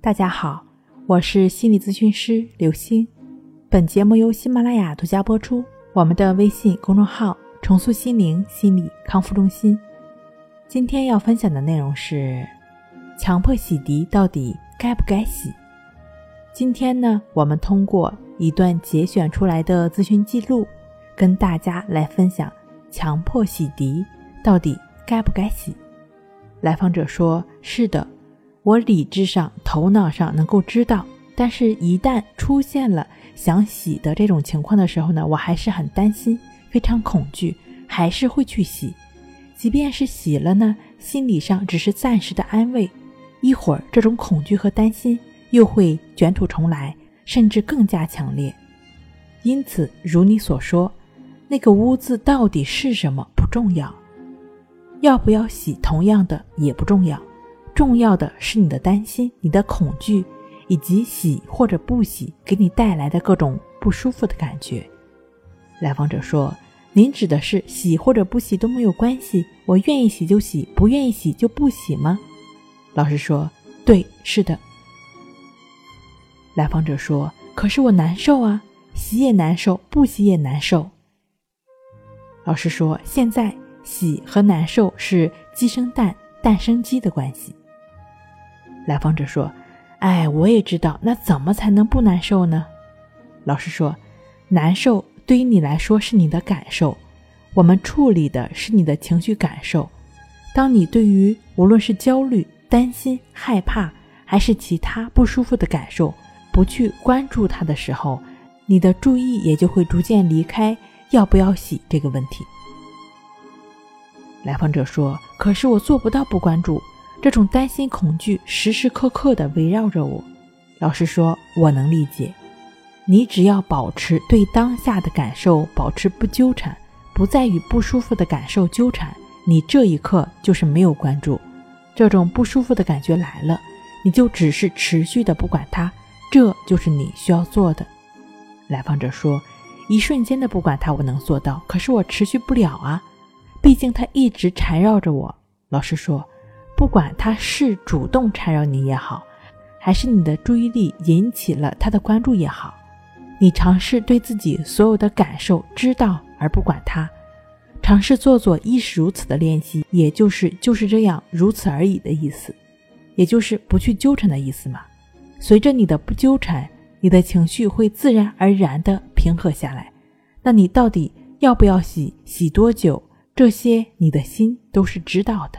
大家好，我是心理咨询师刘星。本节目由喜马拉雅独家播出。我们的微信公众号“重塑心灵心理康复中心”。今天要分享的内容是：强迫洗涤到底该不该洗？今天呢，我们通过一段节选出来的咨询记录，跟大家来分享强迫洗涤到底该不该洗。来访者说：“是的。”我理智上、头脑上能够知道，但是，一旦出现了想洗的这种情况的时候呢，我还是很担心，非常恐惧，还是会去洗。即便是洗了呢，心理上只是暂时的安慰，一会儿这种恐惧和担心又会卷土重来，甚至更加强烈。因此，如你所说，那个污渍到底是什么不重要，要不要洗，同样的也不重要。重要的是你的担心、你的恐惧，以及洗或者不洗给你带来的各种不舒服的感觉。来访者说：“您指的是洗或者不洗都没有关系，我愿意洗就洗，不愿意洗就不洗吗？”老师说：“对，是的。”来访者说：“可是我难受啊，洗也难受，不洗也难受。”老师说：“现在洗和难受是鸡生蛋，蛋生鸡的关系。”来访者说：“哎，我也知道，那怎么才能不难受呢？”老师说：“难受对于你来说是你的感受，我们处理的是你的情绪感受。当你对于无论是焦虑、担心、害怕，还是其他不舒服的感受，不去关注它的时候，你的注意也就会逐渐离开要不要洗这个问题。”来访者说：“可是我做不到不关注。”这种担心、恐惧时时刻刻地围绕着我。老师说：“我能理解，你只要保持对当下的感受保持不纠缠，不再与不舒服的感受纠缠，你这一刻就是没有关注。这种不舒服的感觉来了，你就只是持续的不管它，这就是你需要做的。”来访者说：“一瞬间的不管它，我能做到，可是我持续不了啊，毕竟它一直缠绕着我。”老师说。不管他是主动缠绕你也好，还是你的注意力引起了他的关注也好，你尝试对自己所有的感受知道而不管他，尝试做做亦是如此的练习，也就是就是这样如此而已的意思，也就是不去纠缠的意思嘛。随着你的不纠缠，你的情绪会自然而然的平和下来。那你到底要不要洗？洗多久？这些你的心都是知道的。